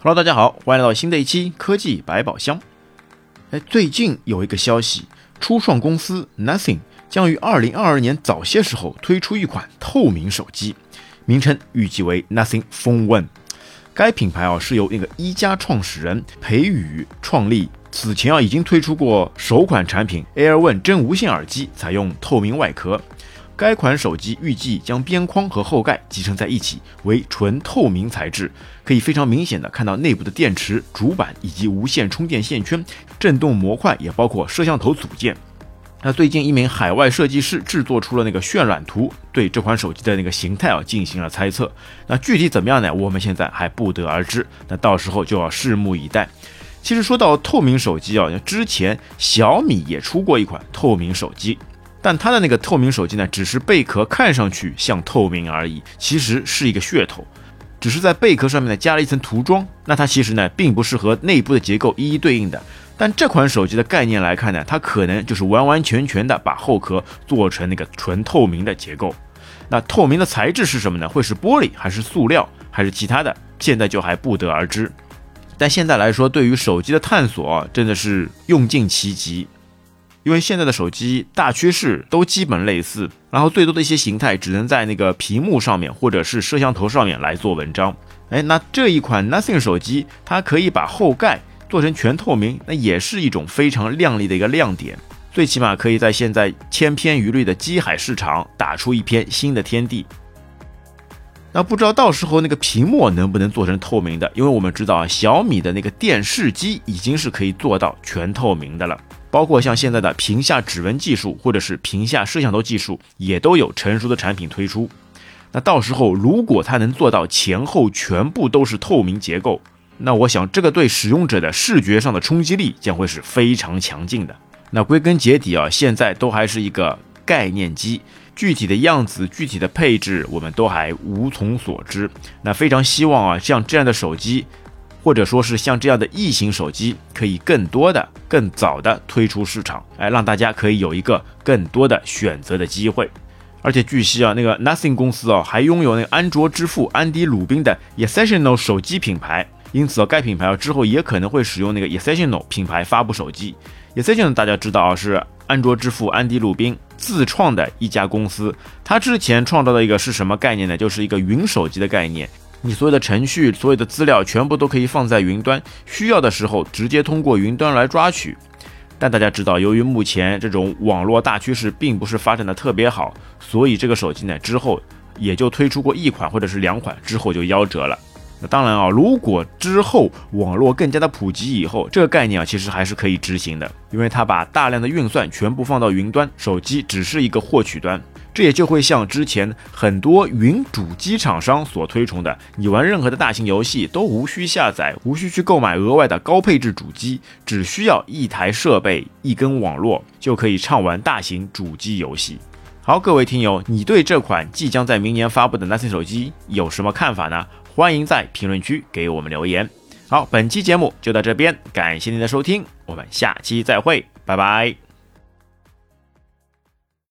Hello，大家好，欢迎来到新的一期科技百宝箱。哎，最近有一个消息，初创公司 Nothing 将于二零二二年早些时候推出一款透明手机，名称预计为 Nothing Phone One。该品牌啊是由那个一加创始人裴宇创立，此前啊已经推出过首款产品 Air One 真无线耳机，采用透明外壳。该款手机预计将边框和后盖集成在一起，为纯透明材质，可以非常明显的看到内部的电池、主板以及无线充电线圈、振动模块，也包括摄像头组件。那最近一名海外设计师制作出了那个渲染图，对这款手机的那个形态啊进行了猜测。那具体怎么样呢？我们现在还不得而知，那到时候就要拭目以待。其实说到透明手机啊，之前小米也出过一款透明手机。但它的那个透明手机呢，只是贝壳看上去像透明而已，其实是一个噱头，只是在贝壳上面呢加了一层涂装。那它其实呢并不是和内部的结构一一对应的。但这款手机的概念来看呢，它可能就是完完全全的把后壳做成那个纯透明的结构。那透明的材质是什么呢？会是玻璃还是塑料还是其他的？现在就还不得而知。但现在来说，对于手机的探索真的是用尽其极。因为现在的手机大趋势都基本类似，然后最多的一些形态只能在那个屏幕上面或者是摄像头上面来做文章。哎，那这一款 Nothing 手机，它可以把后盖做成全透明，那也是一种非常亮丽的一个亮点。最起码可以在现在千篇一律的机海市场打出一片新的天地。那不知道到时候那个屏幕能不能做成透明的？因为我们知道啊，小米的那个电视机已经是可以做到全透明的了。包括像现在的屏下指纹技术，或者是屏下摄像头技术，也都有成熟的产品推出。那到时候如果它能做到前后全部都是透明结构，那我想这个对使用者的视觉上的冲击力将会是非常强劲的。那归根结底啊，现在都还是一个概念机，具体的样子、具体的配置，我们都还无从所知。那非常希望啊，像这样的手机。或者说是像这样的异形手机，可以更多的、更早的推出市场，哎，让大家可以有一个更多的选择的机会。而且据悉啊，那个 Nothing 公司啊，还拥有那个安卓之父安迪鲁宾的 Essential 手机品牌，因此啊，该品牌啊之后也可能会使用那个 Essential 品牌发布手机。Essential 大家知道啊，是安卓之父安迪鲁宾自创的一家公司，他之前创造的一个是什么概念呢？就是一个云手机的概念。你所有的程序、所有的资料全部都可以放在云端，需要的时候直接通过云端来抓取。但大家知道，由于目前这种网络大趋势并不是发展的特别好，所以这个手机呢之后也就推出过一款或者是两款，之后就夭折了。那当然啊，如果之后网络更加的普及以后，这个概念啊其实还是可以执行的，因为它把大量的运算全部放到云端，手机只是一个获取端。这也就会像之前很多云主机厂商所推崇的，你玩任何的大型游戏都无需下载，无需去购买额外的高配置主机，只需要一台设备、一根网络就可以畅玩大型主机游戏。好，各位听友，你对这款即将在明年发布的 Nothing 手机有什么看法呢？欢迎在评论区给我们留言。好，本期节目就到这边，感谢您的收听，我们下期再会，拜拜。